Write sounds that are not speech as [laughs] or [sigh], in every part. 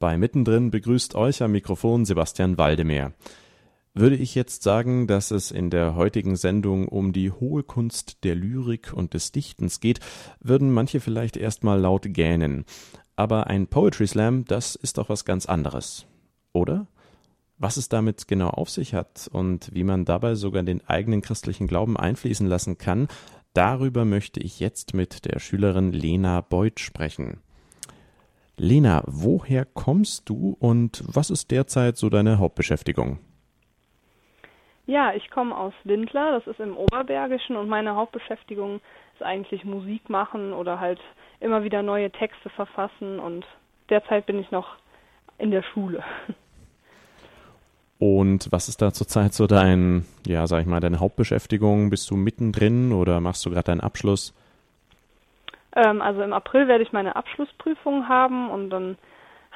Bei Mittendrin begrüßt euch am Mikrofon Sebastian Waldemeyer. Würde ich jetzt sagen, dass es in der heutigen Sendung um die hohe Kunst der Lyrik und des Dichtens geht, würden manche vielleicht erstmal laut gähnen. Aber ein Poetry Slam, das ist doch was ganz anderes. Oder? Was es damit genau auf sich hat und wie man dabei sogar den eigenen christlichen Glauben einfließen lassen kann, darüber möchte ich jetzt mit der Schülerin Lena Beuth sprechen. Lena, woher kommst du und was ist derzeit so deine Hauptbeschäftigung? Ja, ich komme aus Lindler, das ist im Oberbergischen und meine Hauptbeschäftigung ist eigentlich Musik machen oder halt immer wieder neue Texte verfassen und derzeit bin ich noch in der Schule. Und was ist da zurzeit so dein, ja, sag ich mal, deine Hauptbeschäftigung? Bist du mittendrin oder machst du gerade deinen Abschluss? Ähm, also im April werde ich meine Abschlussprüfung haben und dann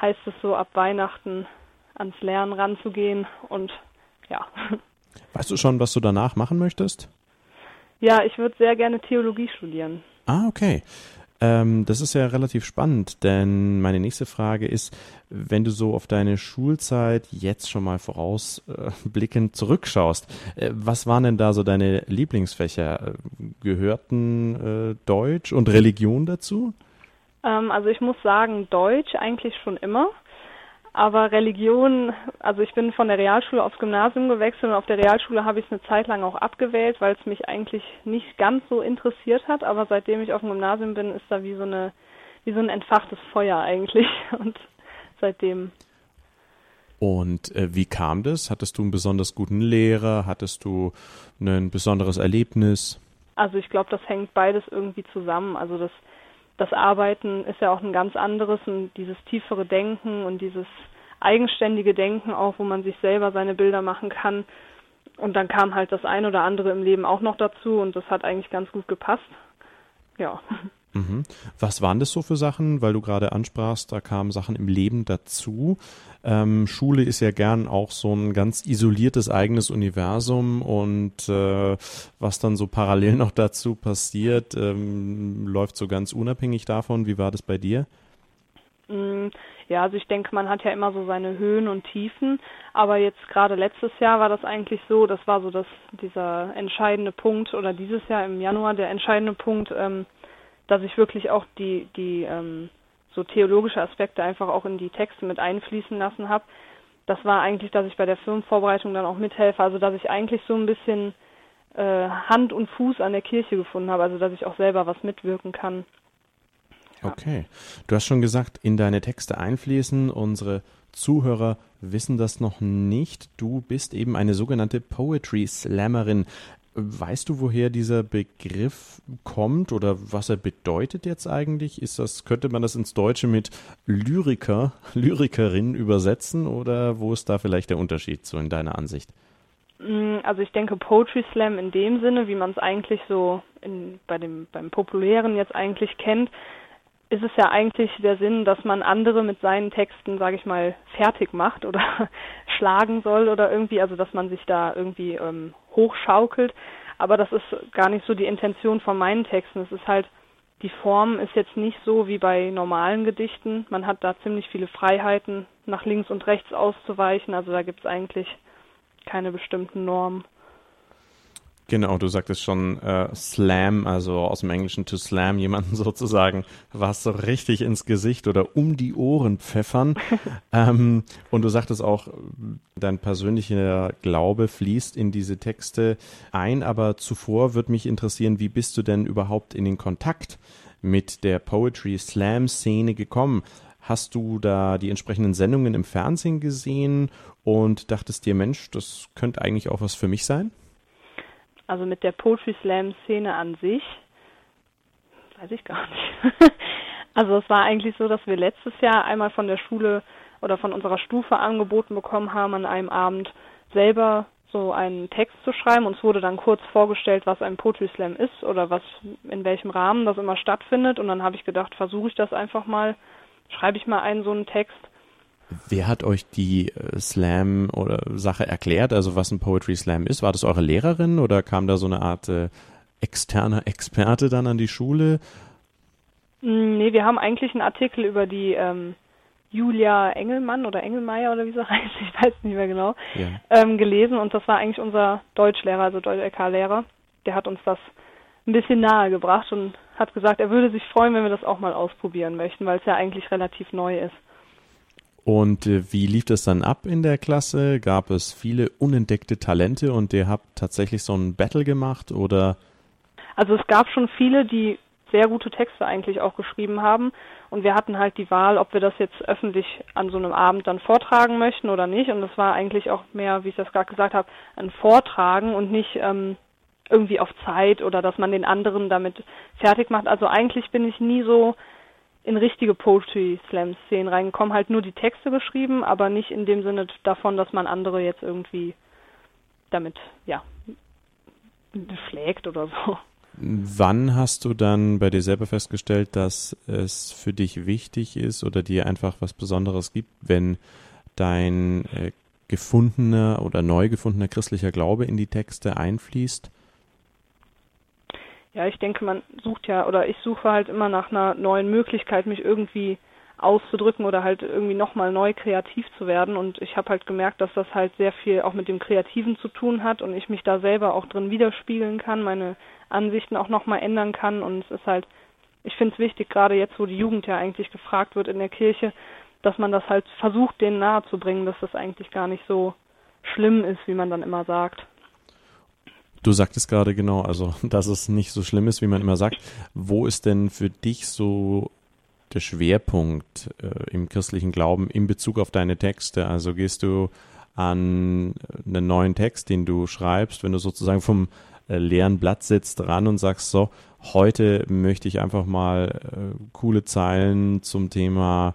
heißt es so ab Weihnachten ans Lernen ranzugehen und ja. [laughs] Weißt du schon, was du danach machen möchtest? Ja, ich würde sehr gerne Theologie studieren. Ah, okay. Ähm, das ist ja relativ spannend, denn meine nächste Frage ist, wenn du so auf deine Schulzeit jetzt schon mal vorausblickend äh, zurückschaust, äh, was waren denn da so deine Lieblingsfächer? Äh, gehörten äh, Deutsch und Religion dazu? Ähm, also ich muss sagen, Deutsch eigentlich schon immer. Aber Religion, also ich bin von der Realschule aufs Gymnasium gewechselt und auf der Realschule habe ich es eine Zeit lang auch abgewählt, weil es mich eigentlich nicht ganz so interessiert hat. Aber seitdem ich auf dem Gymnasium bin, ist da wie so eine, wie so ein entfachtes Feuer eigentlich. [laughs] Und seitdem. Und äh, wie kam das? Hattest du einen besonders guten Lehrer? Hattest du ein besonderes Erlebnis? Also ich glaube, das hängt beides irgendwie zusammen. Also das das Arbeiten ist ja auch ein ganz anderes und dieses tiefere Denken und dieses eigenständige Denken auch, wo man sich selber seine Bilder machen kann. Und dann kam halt das ein oder andere im Leben auch noch dazu und das hat eigentlich ganz gut gepasst. Ja. Mhm. Was waren das so für Sachen? Weil du gerade ansprachst, da kamen Sachen im Leben dazu. Ähm, Schule ist ja gern auch so ein ganz isoliertes eigenes Universum und äh, was dann so parallel [laughs] noch dazu passiert, ähm, läuft so ganz unabhängig davon. Wie war das bei dir? Mm, ja, also ich denke, man hat ja immer so seine Höhen und Tiefen, aber jetzt gerade letztes Jahr war das eigentlich so, das war so das dieser entscheidende Punkt oder dieses Jahr im Januar der entscheidende Punkt, ähm, dass ich wirklich auch die, die ähm, so theologische Aspekte einfach auch in die Texte mit einfließen lassen habe. Das war eigentlich, dass ich bei der Firmenvorbereitung dann auch mithelfe, also dass ich eigentlich so ein bisschen äh, Hand und Fuß an der Kirche gefunden habe, also dass ich auch selber was mitwirken kann. Ja. Okay. Du hast schon gesagt, in deine Texte einfließen. Unsere Zuhörer wissen das noch nicht. Du bist eben eine sogenannte Poetry Slammerin. Weißt du, woher dieser Begriff kommt oder was er bedeutet jetzt eigentlich? Ist das, könnte man das ins Deutsche mit Lyriker, Lyrikerin übersetzen oder wo ist da vielleicht der Unterschied so in deiner Ansicht? Mm, also ich denke Poetry Slam in dem Sinne, wie man es eigentlich so in, bei dem beim populären jetzt eigentlich kennt, ist es ja eigentlich der Sinn, dass man andere mit seinen Texten, sage ich mal, fertig macht oder [laughs] schlagen soll oder irgendwie, also dass man sich da irgendwie ähm, hochschaukelt. Aber das ist gar nicht so die Intention von meinen Texten. Es ist halt, die Form ist jetzt nicht so wie bei normalen Gedichten. Man hat da ziemlich viele Freiheiten, nach links und rechts auszuweichen. Also da gibt es eigentlich keine bestimmten Normen. Genau, du sagtest schon äh, Slam, also aus dem Englischen to slam, jemanden [laughs] sozusagen was so richtig ins Gesicht oder um die Ohren pfeffern. [laughs] ähm, und du sagtest auch, dein persönlicher Glaube fließt in diese Texte ein, aber zuvor würde mich interessieren, wie bist du denn überhaupt in den Kontakt mit der Poetry Slam Szene gekommen? Hast du da die entsprechenden Sendungen im Fernsehen gesehen und dachtest dir, Mensch, das könnte eigentlich auch was für mich sein? Also mit der Poetry Slam Szene an sich, weiß ich gar nicht. [laughs] also es war eigentlich so, dass wir letztes Jahr einmal von der Schule oder von unserer Stufe angeboten bekommen haben, an einem Abend selber so einen Text zu schreiben. Uns wurde dann kurz vorgestellt, was ein Poetry Slam ist oder was in welchem Rahmen das immer stattfindet. Und dann habe ich gedacht, versuche ich das einfach mal, schreibe ich mal einen so einen Text Wer hat euch die äh, Slam oder Sache erklärt, also was ein Poetry Slam ist? War das eure Lehrerin oder kam da so eine Art äh, externer Experte dann an die Schule? Mm, nee, wir haben eigentlich einen Artikel über die ähm, Julia Engelmann oder Engelmeier oder wie sie [laughs] heißt, ich weiß nicht mehr genau, ja. ähm, gelesen und das war eigentlich unser Deutschlehrer, also Deutsch-LK-Lehrer. Der hat uns das ein bisschen nahe gebracht und hat gesagt, er würde sich freuen, wenn wir das auch mal ausprobieren möchten, weil es ja eigentlich relativ neu ist. Und äh, wie lief das dann ab in der Klasse? Gab es viele unentdeckte Talente und ihr habt tatsächlich so ein Battle gemacht oder? Also es gab schon viele, die sehr gute Texte eigentlich auch geschrieben haben und wir hatten halt die Wahl, ob wir das jetzt öffentlich an so einem Abend dann vortragen möchten oder nicht und das war eigentlich auch mehr, wie ich das gerade gesagt habe, ein Vortragen und nicht ähm, irgendwie auf Zeit oder dass man den anderen damit fertig macht. Also eigentlich bin ich nie so in richtige Poetry Slam Szenen reingekommen, halt nur die Texte geschrieben, aber nicht in dem Sinne davon, dass man andere jetzt irgendwie damit, ja, schlägt oder so. Wann hast du dann bei dir selber festgestellt, dass es für dich wichtig ist oder dir einfach was Besonderes gibt, wenn dein äh, gefundener oder neu gefundener christlicher Glaube in die Texte einfließt? Ja, ich denke, man sucht ja, oder ich suche halt immer nach einer neuen Möglichkeit, mich irgendwie auszudrücken oder halt irgendwie nochmal neu kreativ zu werden. Und ich habe halt gemerkt, dass das halt sehr viel auch mit dem Kreativen zu tun hat und ich mich da selber auch drin widerspiegeln kann, meine Ansichten auch nochmal ändern kann. Und es ist halt, ich finde es wichtig, gerade jetzt, wo die Jugend ja eigentlich gefragt wird in der Kirche, dass man das halt versucht, denen nahe zu bringen, dass das eigentlich gar nicht so schlimm ist, wie man dann immer sagt. Du sagtest gerade genau, also [laughs] dass es nicht so schlimm ist, wie man immer sagt. Wo ist denn für dich so der Schwerpunkt äh, im christlichen Glauben in Bezug auf deine Texte? Also gehst du an einen neuen Text, den du schreibst, wenn du sozusagen vom äh, leeren Blatt sitzt ran und sagst so, heute möchte ich einfach mal äh, coole Zeilen zum Thema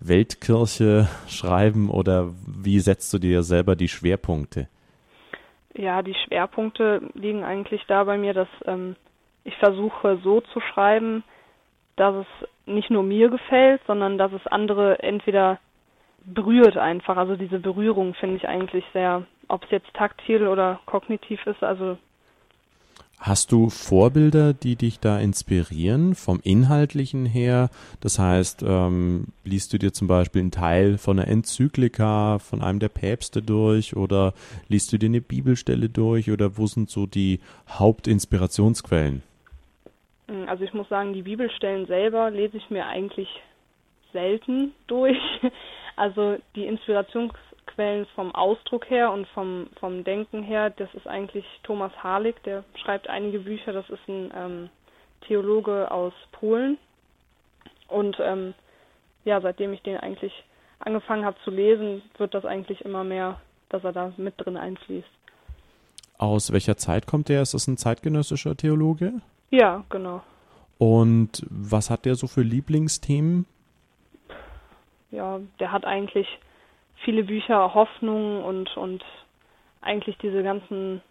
Weltkirche [laughs] schreiben oder wie setzt du dir selber die Schwerpunkte? Ja, die Schwerpunkte liegen eigentlich da bei mir, dass ähm, ich versuche so zu schreiben, dass es nicht nur mir gefällt, sondern dass es andere entweder berührt einfach. Also diese Berührung finde ich eigentlich sehr, ob es jetzt taktil oder kognitiv ist, also Hast du Vorbilder, die dich da inspirieren vom Inhaltlichen her? Das heißt, ähm, liest du dir zum Beispiel einen Teil von einer Enzyklika von einem der Päpste durch oder liest du dir eine Bibelstelle durch oder wo sind so die Hauptinspirationsquellen? Hm, also ich muss sagen, die Bibelstellen selber lese ich mir eigentlich selten durch. [laughs] Also die Inspirations Quellen vom Ausdruck her und vom, vom Denken her, das ist eigentlich Thomas Harlig, der schreibt einige Bücher, das ist ein ähm, Theologe aus Polen. Und ähm, ja, seitdem ich den eigentlich angefangen habe zu lesen, wird das eigentlich immer mehr, dass er da mit drin einfließt. Aus welcher Zeit kommt der? Ist das ein zeitgenössischer Theologe? Ja, genau. Und was hat der so für Lieblingsthemen? Ja, der hat eigentlich viele Bücher Hoffnung und, und eigentlich diese ganzen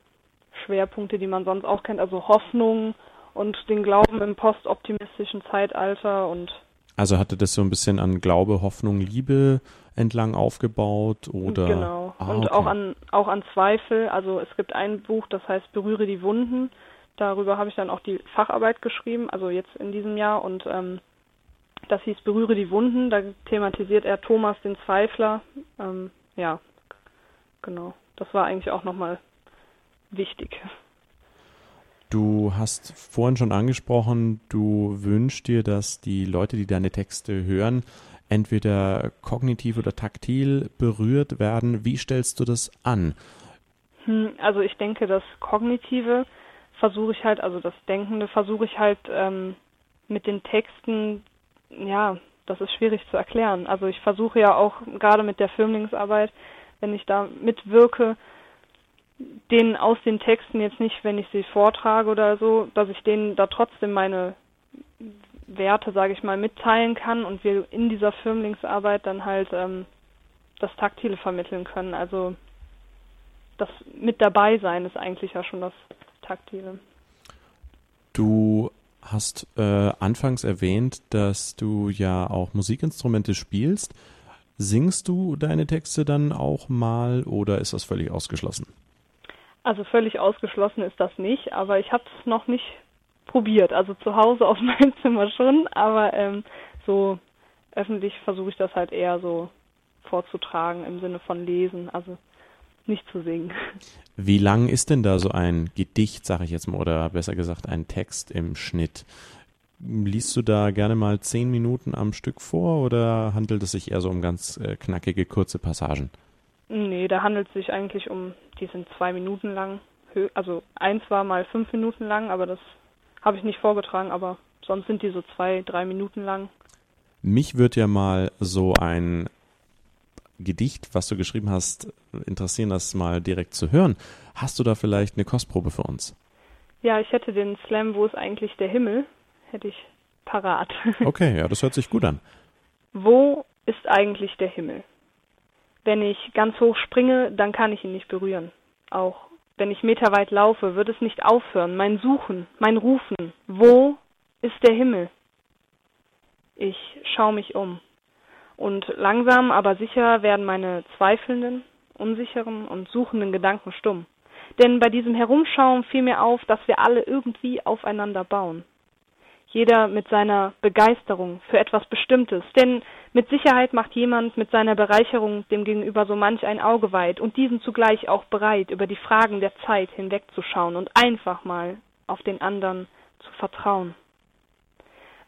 Schwerpunkte, die man sonst auch kennt, also Hoffnung und den Glauben im postoptimistischen Zeitalter und also hatte das so ein bisschen an Glaube, Hoffnung, Liebe entlang aufgebaut oder genau ah, und okay. auch an auch an Zweifel. Also es gibt ein Buch, das heißt Berühre die Wunden. Darüber habe ich dann auch die Facharbeit geschrieben, also jetzt in diesem Jahr und ähm, das hieß Berühre die Wunden. Da thematisiert er Thomas den Zweifler. Ähm, ja, genau. Das war eigentlich auch nochmal wichtig. Du hast vorhin schon angesprochen, du wünschst dir, dass die Leute, die deine Texte hören, entweder kognitiv oder taktil berührt werden. Wie stellst du das an? Hm, also ich denke, das Kognitive versuche ich halt, also das Denkende versuche ich halt ähm, mit den Texten ja, das ist schwierig zu erklären. Also ich versuche ja auch gerade mit der Firmlingsarbeit, wenn ich da mitwirke, denen aus den Texten jetzt nicht, wenn ich sie vortrage oder so, dass ich denen da trotzdem meine Werte, sage ich mal, mitteilen kann und wir in dieser Firmlingsarbeit dann halt ähm, das Taktile vermitteln können. Also das mit dabei sein ist eigentlich ja schon das Taktile. Du hast äh, anfangs erwähnt, dass du ja auch Musikinstrumente spielst. Singst du deine Texte dann auch mal oder ist das völlig ausgeschlossen? Also völlig ausgeschlossen ist das nicht, aber ich habe es noch nicht probiert. Also zu Hause auf [laughs] meinem Zimmer schon, aber ähm, so öffentlich versuche ich das halt eher so vorzutragen im Sinne von lesen, also nicht zu singen. Wie lang ist denn da so ein Gedicht, sage ich jetzt mal, oder besser gesagt ein Text im Schnitt? Liest du da gerne mal zehn Minuten am Stück vor oder handelt es sich eher so um ganz äh, knackige, kurze Passagen? Nee, da handelt es sich eigentlich um, die sind zwei Minuten lang. Also eins war mal fünf Minuten lang, aber das habe ich nicht vorgetragen, aber sonst sind die so zwei, drei Minuten lang. Mich würde ja mal so ein Gedicht, was du geschrieben hast, interessieren, das mal direkt zu hören. Hast du da vielleicht eine Kostprobe für uns? Ja, ich hätte den Slam, wo ist eigentlich der Himmel, hätte ich parat. [laughs] Okay, ja, das hört sich gut an. Wo ist eigentlich der Himmel? Wenn ich ganz hoch springe, dann kann ich ihn nicht berühren. Auch wenn ich meterweit laufe, wird es nicht aufhören. Mein Suchen, mein Rufen. Wo ist der Himmel? Ich schaue mich um. Und langsam, aber sicher werden meine zweifelnden, unsicheren und suchenden Gedanken stumm. Denn bei diesem Herumschauen fiel mir auf, dass wir alle irgendwie aufeinander bauen. Jeder mit seiner Begeisterung für etwas Bestimmtes. Denn mit Sicherheit macht jemand mit seiner Bereicherung dem Gegenüber so manch ein Auge weit und diesen zugleich auch bereit, über die Fragen der Zeit hinwegzuschauen und einfach mal auf den anderen zu vertrauen.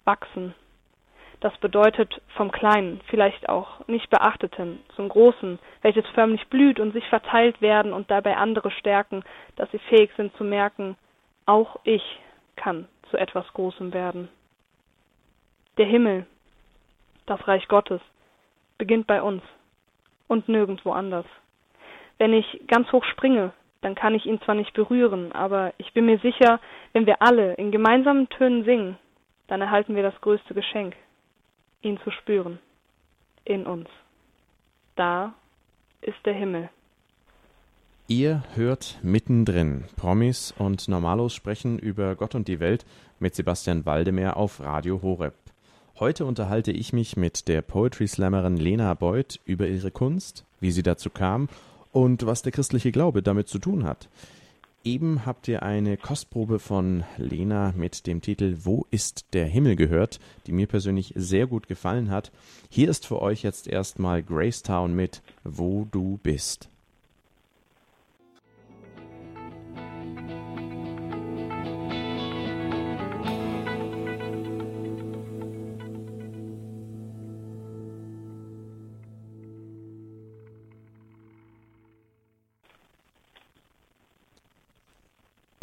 Wachsen, das bedeutet vom Kleinen, vielleicht auch nicht Beachteten, zum Großen, welches förmlich blüht und sich verteilt werden und dabei andere stärken, dass sie fähig sind zu merken, auch ich kann zu etwas Großem werden. Der Himmel, das Reich Gottes, beginnt bei uns und nirgendwo anders. Wenn ich ganz hoch springe, dann kann ich ihn zwar nicht berühren, aber ich bin mir sicher, wenn wir alle in gemeinsamen Tönen singen, dann erhalten wir das größte Geschenk, ihn zu spüren, in uns. Da ist der Himmel. Ihr hört mittendrin. Promis und Normalos sprechen über Gott und die Welt mit Sebastian Waldemeyer auf Radio Horeb. Heute unterhalte ich mich mit der Poetry Slammerin Lena Beuth über ihre Kunst, wie sie dazu kam und was der christliche Glaube damit zu tun hat. Eben habt ihr eine Kostprobe von Lena mit dem Titel Wo ist der Himmel gehört, die mir persönlich sehr gut gefallen hat. Hier ist für euch jetzt erstmal Gracetown mit Wo du bist.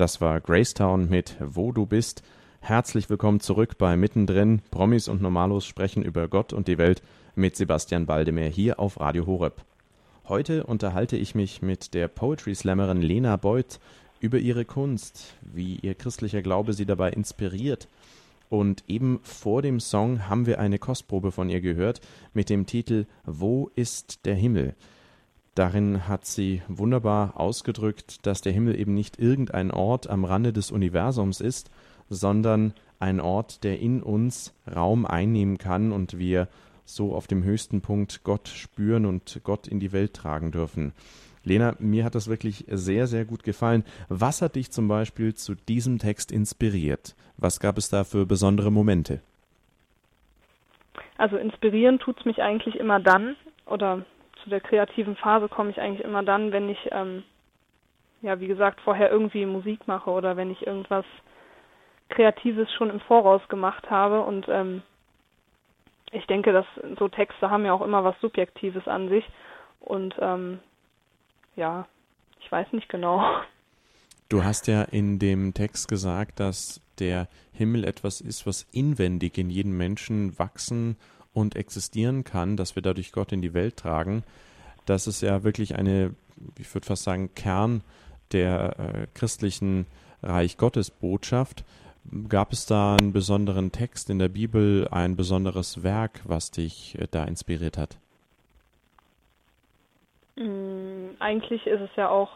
Das war Gracetown mit Wo du bist. Herzlich willkommen zurück bei Mittendrin. Promis und Normalos sprechen über Gott und die Welt mit Sebastian Baldemer hier auf Radio Horeb. Heute unterhalte ich mich mit der Poetry Slammerin Lena Beuth über ihre Kunst, wie ihr christlicher Glaube sie dabei inspiriert. Und eben vor dem Song haben wir eine Kostprobe von ihr gehört mit dem Titel Wo ist der Himmel? Darin hat sie wunderbar ausgedrückt, dass der Himmel eben nicht irgendein Ort am Rande des Universums ist, sondern ein Ort, der in uns Raum einnehmen kann und wir so auf dem höchsten Punkt Gott spüren und Gott in die Welt tragen dürfen. Lena, mir hat das wirklich sehr, sehr gut gefallen. Was hat dich zum Beispiel zu diesem Text inspiriert? Was gab es da für besondere Momente? Also inspirieren tut es mich eigentlich immer dann, oder zu der kreativen Phase komme ich eigentlich immer dann, wenn ich, ähm, ja, wie gesagt, vorher irgendwie Musik mache oder wenn ich irgendwas Kreatives schon im Voraus gemacht habe. Und ähm, ich denke, dass so Texte haben ja auch immer was Subjektives an sich. Und ähm, ja, ich weiß nicht genau. Du hast ja in dem Text gesagt, dass der Himmel etwas ist, was inwendig in jedem Menschen wachsen und existieren kann, dass wir dadurch Gott in die Welt tragen, das ist ja wirklich eine, ich würde fast sagen, Kern der äh, christlichen Reich Gottes Botschaft. Gab es da einen besonderen Text in der Bibel, ein besonderes Werk, was dich äh, da inspiriert hat? Mm, eigentlich ist es ja auch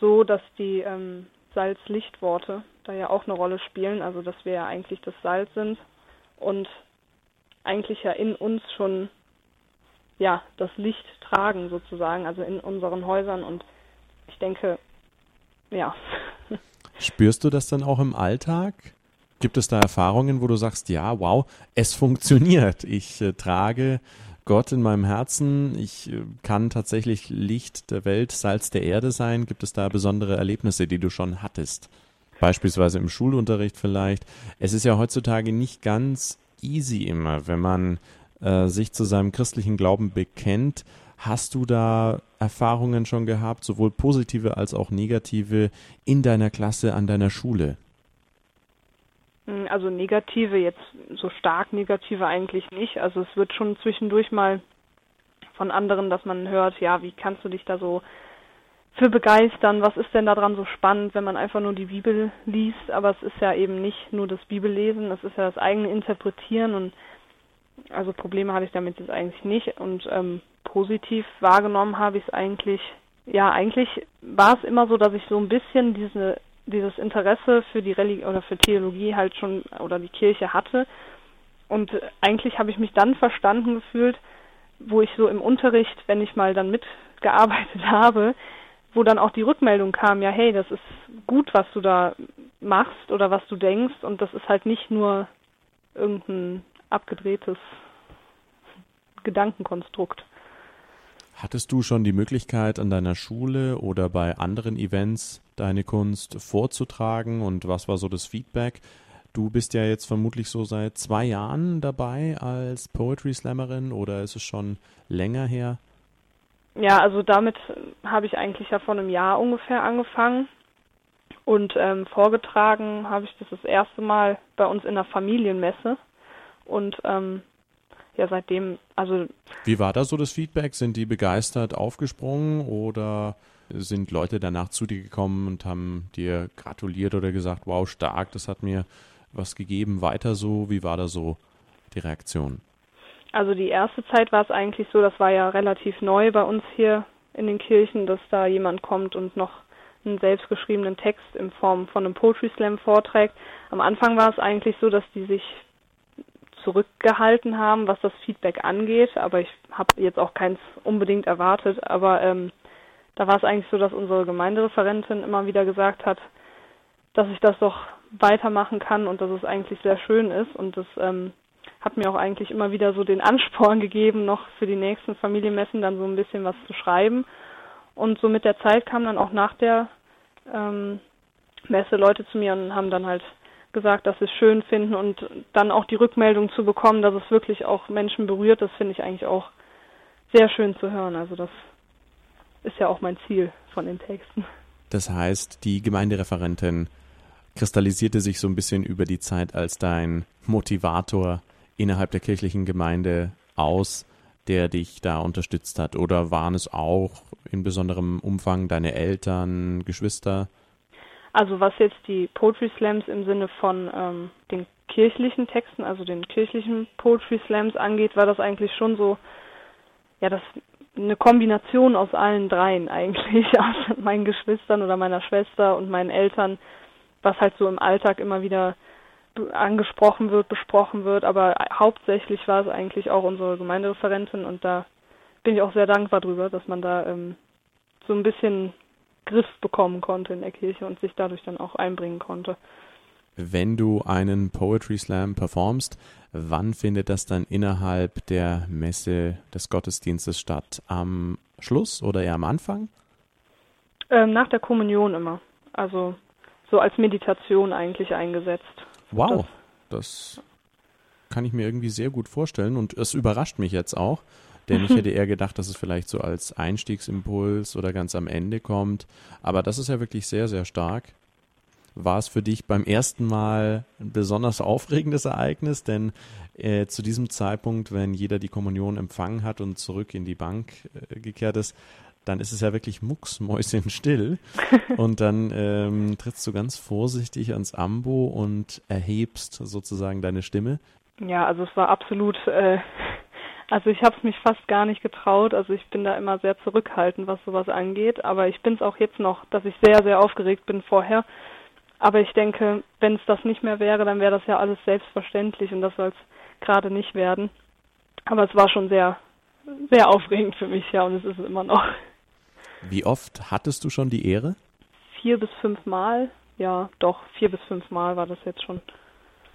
so, dass die ähm, Salz-Licht-Worte da ja auch eine Rolle spielen, also dass wir ja eigentlich das Salz sind und eigentlich ja in uns schon ja das Licht tragen sozusagen, also in unseren Häusern und ich denke, ja. [laughs] Spürst du das dann auch im Alltag, Gibt es da Erfahrungen, wo du sagst, ja, wow, es funktioniert. Ich äh, trage Gott in meinem Herzen. Ich äh, kann tatsächlich Licht der Welt, Salz der Erde sein. Gibt es da besondere Erlebnisse, die du schon hattest? Beispielsweise im Schulunterricht vielleicht. Es ist ja heutzutage nicht ganz easy immer, wenn man äh, sich zu seinem christlichen Glauben bekennt. Hast du da Erfahrungen schon gehabt, sowohl positive als auch negative, in deiner Klasse, an deiner Schule? Hm, also negative, jetzt so stark negative eigentlich nicht. Also es wird schon zwischendurch mal von anderen, dass man hört, ja, wie kannst du dich da so für begeistern? Was ist denn daran so spannend, wenn man einfach nur die Bibel liest? Aber es ist ja eben nicht nur das Bibellesen, es ist ja das eigene Interpretieren und also Probleme hatte ich damit jetzt eigentlich nicht und ähm, positiv wahrgenommen habe ich es eigentlich, ja, eigentlich war es immer so, dass ich so ein bisschen diese dieses Interesse für die Religion oder für Theologie halt schon oder die Kirche hatte. Und eigentlich habe ich mich dann verstanden gefühlt, wo ich so im Unterricht, wenn ich mal dann mitgearbeitet [laughs] habe, wo dann auch die Rückmeldung kam, ja, hey, das ist gut, was du da machst oder was du denkst und das ist halt nicht nur irgendein abgedrehtes Gedankenkonstrukt. Hattest du schon die Möglichkeit, an deiner Schule oder bei anderen Events deine Kunst vorzutragen und was war so das Feedback? Du bist ja jetzt vermutlich so seit zwei Jahren dabei als Poetry Slammerin oder ist es schon länger her? Ja, also damit habe ich eigentlich ja vor einem Jahr ungefähr angefangen und ähm, vorgetragen habe ich das das erste Mal bei uns in der Familienmesse und ähm, ja seitdem, also. Wie war da so das Feedback? Sind die begeistert aufgesprungen oder sind Leute danach zu dir gekommen und haben dir gratuliert oder gesagt, wow, stark, das hat mir was gegeben, weiter so? Wie war da so die Reaktion? Also die erste Zeit war es eigentlich so, das war ja relativ neu bei uns hier in den Kirchen, dass da jemand kommt und noch einen selbstgeschriebenen Text in Form von einem Poetry Slam vorträgt. Am Anfang war es eigentlich so, dass die sich zurückgehalten haben, was das Feedback angeht, aber ich habe jetzt auch keins unbedingt erwartet. Aber ähm, da war es eigentlich so, dass unsere Gemeindereferentin immer wieder gesagt hat, dass ich das doch weitermachen kann und dass es eigentlich sehr schön ist und das ähm, hat mir auch eigentlich immer wieder so den Ansporn [laughs] gegeben, noch für die nächsten Familienmessen dann so ein bisschen was zu schreiben. Und so mit der Zeit kamen dann auch nach der ähm, Messe Leute zu mir und haben dann halt gesagt, dass sie es schön finden und dann auch die Rückmeldung zu bekommen, dass es wirklich auch Menschen berührt, das finde ich eigentlich auch sehr schön zu hören. Also das ist ja auch mein Ziel von den Texten. Das heißt, die Gemeindereferentin kristallisierte sich so ein bisschen über die Zeit als dein Motivator innerhalb der kirchlichen Gemeinde aus, der dich da unterstützt hat? Oder waren es auch in besonderem Umfang deine Eltern, Geschwister? Also was jetzt die Poetry Slams im Sinne von ähm, den kirchlichen Texten, also den kirchlichen Poetry Slams angeht, war das eigentlich schon so, ja, das eine Kombination aus allen dreien eigentlich, [laughs] aus meinen Geschwistern oder meiner Schwester und meinen Eltern, was halt so im Alltag immer wieder angesprochen wird, besprochen wird, aber hauptsächlich war es eigentlich auch unsere Gemeindereferentin und da bin ich auch sehr dankbar drüber, dass man da ähm, so ein bisschen Griff bekommen konnte in der Kirche und sich dadurch dann auch einbringen konnte. Wenn du einen Poetry Slam performst, wann findet das dann innerhalb der Messe des Gottesdienstes statt? Am Schluss oder eher am Anfang? Ähm, nach der Kommunion immer. Also so als Meditation eigentlich eingesetzt. Wow, das, das kann ich mir irgendwie sehr gut vorstellen und es überrascht mich jetzt auch. Denn ich [laughs] hätte eher gedacht, dass es vielleicht so als Einstiegsimpuls oder ganz am Ende kommt. Aber das ist ja wirklich sehr, sehr stark. War es für dich beim ersten Mal ein besonders aufregendes Ereignis? Denn äh, zu diesem Zeitpunkt, wenn jeder die Kommunion empfangen hat und zurück in die Bank äh, gekehrt ist, dann ist es ja wirklich mucksmäuschenstill. [laughs] und dann ähm, trittst du ganz vorsichtig ans Ambo und erhebst sozusagen deine Stimme. Ja, also es war absolut äh, also ich habe es mich fast gar nicht getraut. Also ich bin da immer sehr zurückhaltend, was sowas angeht. Aber ich bin es auch jetzt noch, dass ich sehr, sehr aufgeregt bin vorher. Aber ich denke, wenn es das nicht mehr wäre, dann wäre das ja alles selbstverständlich und das soll es gerade nicht werden. Aber es war schon sehr, sehr aufregend für mich, ja, und es ist es immer noch. Wie oft hattest du schon die Ehre? Vier bis fünf Mal, ja, doch, vier bis fünf Mal war das jetzt schon.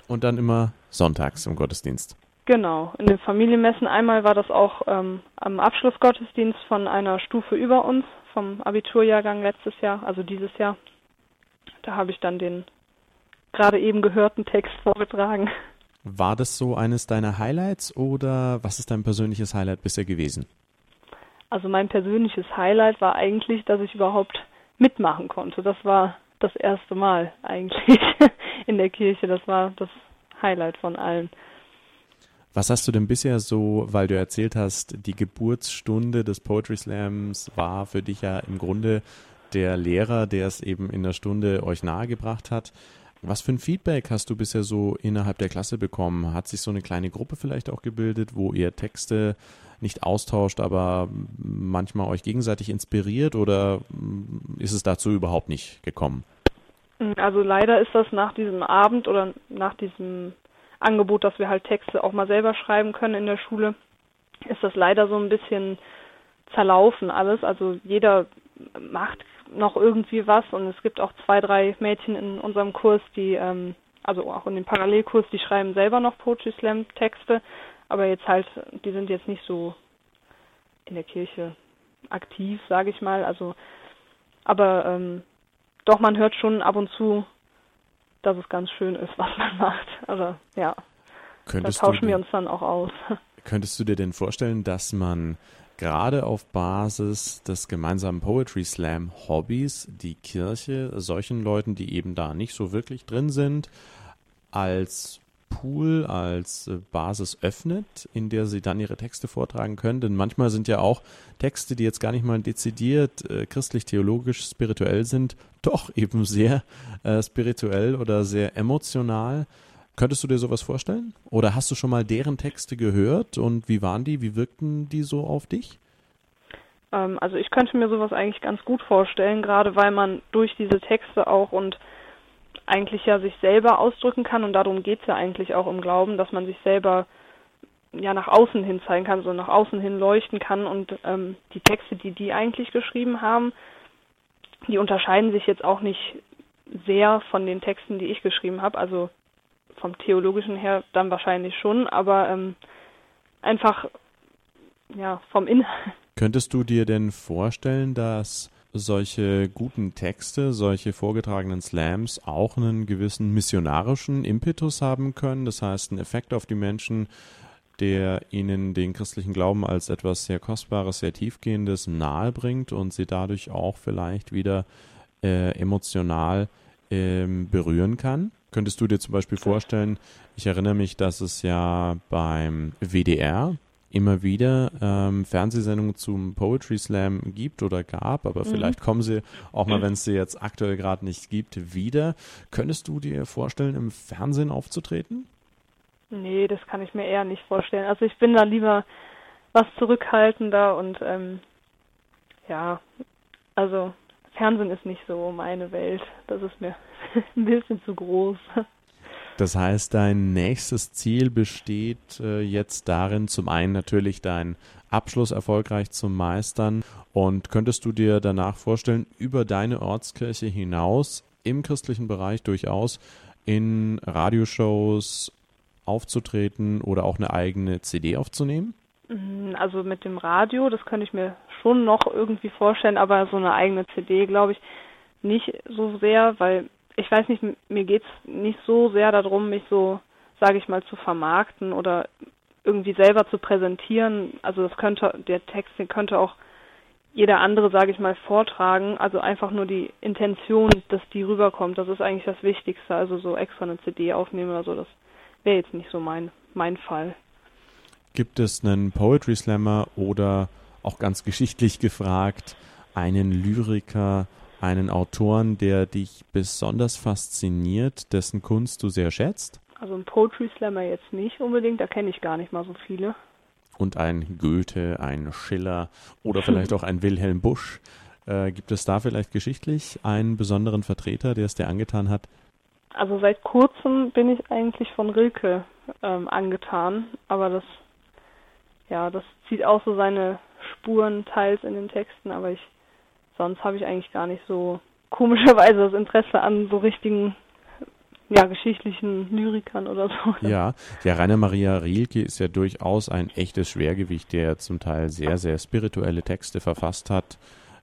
Und dann immer sonntags im Gottesdienst. Genau, in den Familienmessen. Einmal war das auch ähm, am Abschlussgottesdienst von einer Stufe über uns, vom Abiturjahrgang letztes Jahr, also dieses Jahr. Da habe ich dann den gerade eben gehörten Text vorgetragen. War das so eines deiner Highlights oder was ist dein persönliches Highlight bisher gewesen? Also mein persönliches Highlight war eigentlich, dass ich überhaupt mitmachen konnte. Das war das erste Mal eigentlich [laughs] in der Kirche. Das war das Highlight von allen. Was hast du denn bisher so, weil du erzählt hast, die Geburtsstunde des Poetry Slams war für dich ja im Grunde der Lehrer, der es eben in der Stunde euch nahegebracht hat. Was für ein Feedback hast du bisher so innerhalb der Klasse bekommen? Hat sich so eine kleine Gruppe vielleicht auch gebildet, wo ihr Texte nicht austauscht, aber manchmal euch gegenseitig inspiriert oder ist es dazu überhaupt nicht gekommen? Also leider ist das nach diesem Abend oder nach diesem Angebot, dass wir halt Texte auch mal selber schreiben können in der Schule, ist das leider so ein bisschen zerlaufen alles. Also jeder macht noch irgendwie was und es gibt auch zwei, drei Mädchen in unserem Kurs, die, ähm, also auch in dem Parallelkurs, die schreiben selber noch Poetry Slam Texte, aber jetzt halt, die sind jetzt nicht so in der Kirche aktiv, sage ich mal. Also, aber ähm, doch, man hört schon ab und zu dass es ganz schön ist, [laughs] was man macht. Also ja, könntest da tauschen wir uns dann auch aus. Könntest du dir denn vorstellen, dass man gerade auf Basis des gemeinsamen Poetry Slam Hobbys die Kirche solchen Leuten, die eben da nicht so wirklich drin sind, als Pool als äh, Basis öffnet, in der sie dann ihre Texte vortragen können. Denn manchmal sind ja auch Texte, die jetzt gar nicht mal dezidiert äh, christlich-theologisch spirituell sind, doch eben sehr äh, spirituell oder sehr emotional. Könntest du dir sowas vorstellen? Oder hast du schon mal deren Texte gehört und wie waren die? Wie wirkten die so auf dich? Ähm, also ich könnte mir sowas eigentlich ganz gut vorstellen, gerade weil man durch diese Texte auch und eigentlich ja sich selber ausdrücken kann und darum geht es ja eigentlich auch im Glauben, dass man sich selber ja nach außen hin zeigen kann, so nach außen hin leuchten kann und ähm, die Texte, die die eigentlich geschrieben haben, die unterscheiden sich jetzt auch nicht sehr von den Texten, die ich geschrieben habe, also vom theologischen her dann wahrscheinlich schon, aber ähm, einfach ja vom Inhalt. Könntest du dir denn vorstellen, dass solche guten Texte, solche vorgetragenen Slams auch einen gewissen missionarischen Impetus haben können. Das heißt, einen Effekt auf die Menschen, der ihnen den christlichen Glauben als etwas sehr Kostbares, sehr Tiefgehendes nahebringt und sie dadurch auch vielleicht wieder äh, emotional äh, berühren kann. Könntest du dir zum Beispiel vorstellen, ich erinnere mich, dass es ja beim WDR, immer wieder ähm, Fernsehsendungen zum Poetry Slam gibt oder gab, aber mhm. vielleicht kommen sie auch mal, wenn es sie jetzt aktuell gerade nicht gibt, wieder. Könntest du dir vorstellen, im Fernsehen aufzutreten? Nee, das kann ich mir eher nicht vorstellen. Also ich bin da lieber was zurückhaltender und ähm, ja, also Fernsehen ist nicht so meine Welt. Das ist mir [laughs] ein bisschen zu groß. Das heißt, dein nächstes Ziel besteht äh, jetzt darin, zum einen natürlich deinen Abschluss erfolgreich zu meistern und könntest du dir danach vorstellen, über deine Ortskirche hinaus im christlichen Bereich durchaus in Radioshows aufzutreten oder auch eine eigene CD aufzunehmen? Mm, also mit dem Radio, das könnte ich mir schon noch irgendwie vorstellen, aber so eine eigene CD glaube ich nicht so sehr, weil ich weiß nicht, mir geht es nicht so sehr darum, mich so, sage ich mal, zu vermarkten oder irgendwie selber zu präsentieren. Also das könnte, der Text, den könnte auch jeder andere, sage ich mal, vortragen. Also einfach nur die Intention, dass die rüberkommt, das ist eigentlich das Wichtigste. Also so extra eine CD aufnehmen oder so, das wäre jetzt nicht so mein, mein Fall. Gibt es einen Poetry Slammer oder auch ganz geschichtlich gefragt, einen Lyriker, einen Autoren, der dich besonders fasziniert, dessen Kunst du sehr schätzt? Also ein Poetry Slammer jetzt nicht unbedingt, da kenne ich gar nicht mal so viele. Und ein Goethe, ein Schiller oder vielleicht [laughs] auch ein Wilhelm Busch. Äh, gibt es da vielleicht geschichtlich einen besonderen Vertreter, der es dir angetan hat? Also seit kurzem bin ich eigentlich von Rilke ähm, angetan, aber das, ja, das zieht auch so seine Spuren teils in den Texten, aber ich sonst habe ich eigentlich gar nicht so komischerweise das Interesse an so richtigen ja, geschichtlichen Lyrikern oder so. Ja, ja, Rainer Maria Rilke ist ja durchaus ein echtes Schwergewicht, der zum Teil sehr, sehr spirituelle Texte verfasst hat,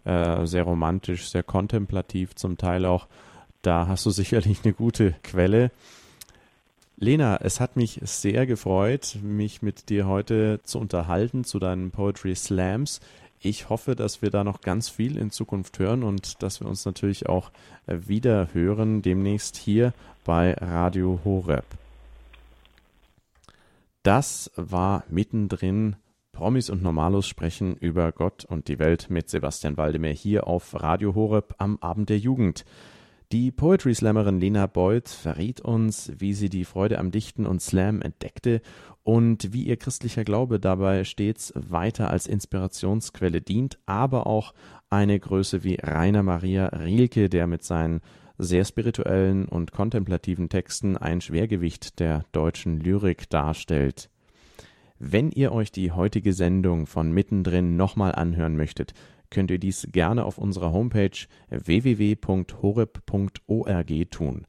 äh, sehr romantisch, sehr kontemplativ zum Teil auch. Da hast du sicherlich eine gute Quelle. Lena, es hat mich sehr gefreut, mich mit dir heute zu unterhalten zu deinen Poetry Slams. Ich hoffe, dass wir da noch ganz viel in Zukunft hören und dass wir uns natürlich auch äh, wieder hören demnächst hier bei Radio Horeb. Das war mittendrin Promis und Normalos sprechen über Gott und die Welt mit Sebastian Waldemar hier auf Radio Horeb am Abend der Jugend. Die Poetry Slammerin Lena Beuth verriet uns, wie sie die Freude am Dichten und Slam entdeckte und wie ihr christlicher Glaube dabei stets weiter als Inspirationsquelle dient, aber auch eine Größe wie Rainer Maria Rilke, der mit seinen sehr spirituellen und kontemplativen Texten ein Schwergewicht der deutschen Lyrik darstellt. Wenn ihr euch die heutige Sendung von mittendrin nochmal anhören möchtet, könnt ihr dies gerne auf unserer Homepage www.horeb.org tun.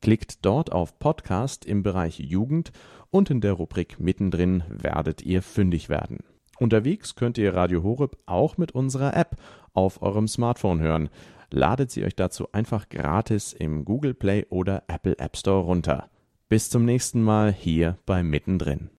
Klickt dort auf Podcast im Bereich Jugend und in der Rubrik Mittendrin werdet ihr fündig werden. Unterwegs könnt ihr Radio Horeb auch mit unserer App auf eurem Smartphone hören. Ladet sie euch dazu einfach gratis im Google Play oder Apple App Store runter. Bis zum nächsten Mal hier bei Mittendrin.